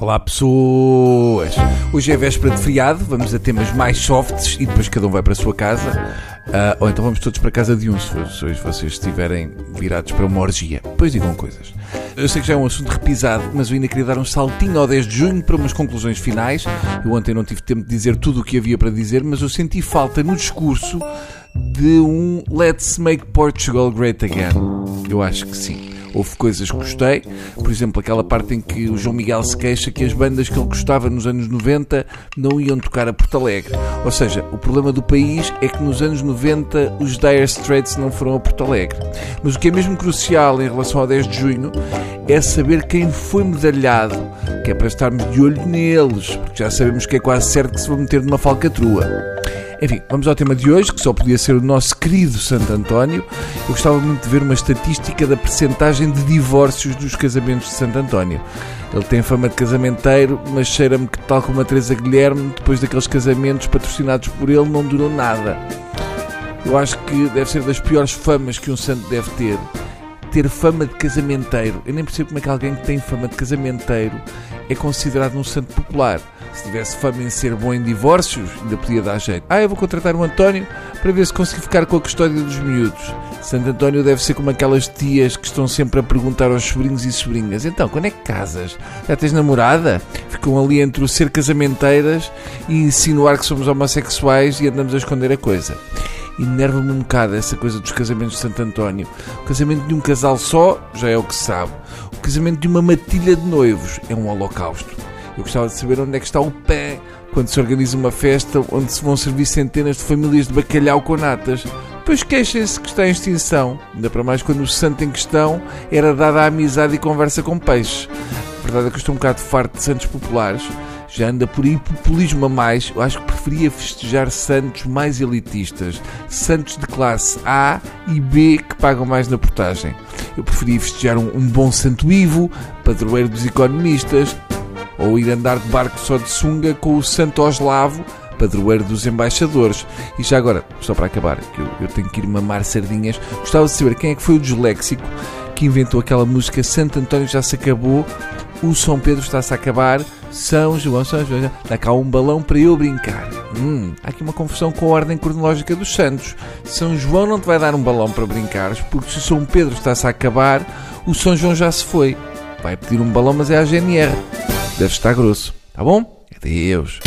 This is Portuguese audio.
Olá pessoas! Hoje é véspera de feriado, vamos a temas mais softs e depois cada um vai para a sua casa. Ah, ou então vamos todos para a casa de um, se hoje vocês estiverem virados para uma orgia. Depois digam coisas. Eu sei que já é um assunto repisado, mas eu ainda queria dar um saltinho ao 10 de junho para umas conclusões finais. Eu ontem não tive tempo de dizer tudo o que havia para dizer, mas eu senti falta no discurso de um Let's Make Portugal Great Again. Eu acho que sim. Houve coisas que gostei, por exemplo, aquela parte em que o João Miguel se queixa que as bandas que ele gostava nos anos 90 não iam tocar a Porto Alegre. Ou seja, o problema do país é que nos anos 90 os Dire Straits não foram a Porto Alegre. Mas o que é mesmo crucial em relação ao 10 de junho é saber quem foi medalhado, que é para estarmos de olho neles, porque já sabemos que é quase certo que se vão meter numa falcatrua. Enfim, vamos ao tema de hoje, que só podia ser o nosso querido Santo António. Eu gostava muito de ver uma estatística da percentagem de divórcios dos casamentos de Santo António. Ele tem fama de casamenteiro, mas cheira-me que, tal como a Teresa Guilherme, depois daqueles casamentos patrocinados por ele, não durou nada. Eu acho que deve ser das piores famas que um santo deve ter. Ter fama de casamenteiro. Eu nem percebo como é que alguém que tem fama de casamenteiro é considerado um santo popular. Se tivesse fama em ser bom em divórcios, ainda podia dar jeito. Ah, eu vou contratar o António para ver se consigo ficar com a custódia dos miúdos. Santo António deve ser como aquelas tias que estão sempre a perguntar aos sobrinhos e sobrinhas: então, quando é que casas? Já tens namorada? Ficam ali entre o ser casamenteiras e insinuar que somos homossexuais e andamos a esconder a coisa enerva-me um bocado essa coisa dos casamentos de Santo António. O casamento de um casal só já é o que se sabe. O casamento de uma matilha de noivos é um holocausto. Eu gostava de saber onde é que está o pé quando se organiza uma festa onde se vão servir centenas de famílias de bacalhau com natas. Depois queixem-se que está em extinção, ainda para mais quando o santo em questão era dada a amizade e conversa com peixes. A verdade é que eu estou um bocado farto de santos populares. Já anda por aí populismo a mais. Eu acho que preferia festejar santos mais elitistas. Santos de classe A e B que pagam mais na portagem. Eu preferia festejar um, um bom santo Ivo, padroeiro dos economistas, ou ir andar de barco só de sunga com o Santo Oslavo, padroeiro dos embaixadores. E já agora, só para acabar, que eu, eu tenho que ir mamar sardinhas, gostava de saber quem é que foi o disléxico que inventou aquela música Santo António já se acabou, o São Pedro está-se a acabar, São João, São João, dá cá um balão para eu brincar. Hum, há aqui uma confusão com a ordem cronológica dos santos. São João não te vai dar um balão para brincares, porque se o São Pedro está-se a acabar, o São João já se foi. Vai pedir um balão, mas é a GNR. Deve estar grosso. Tá bom? Adeus.